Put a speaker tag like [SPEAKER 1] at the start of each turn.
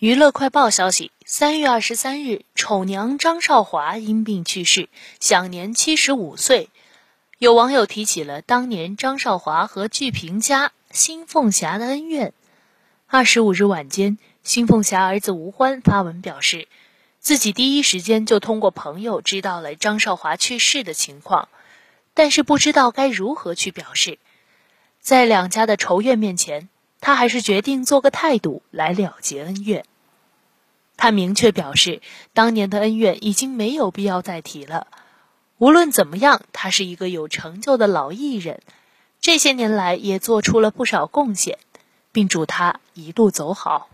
[SPEAKER 1] 娱乐快报消息：三月二十三日，丑娘张少华因病去世，享年七十五岁。有网友提起了当年张少华和剧评家辛凤霞的恩怨。二十五日晚间，辛凤霞儿子吴欢发文表示，自己第一时间就通过朋友知道了张少华去世的情况，但是不知道该如何去表示。在两家的仇怨面前，他还是决定做个态度来了结恩怨。他明确表示，当年的恩怨已经没有必要再提了。无论怎么样，他是一个有成就的老艺人，这些年来也做出了不少贡献，并祝他一路走好。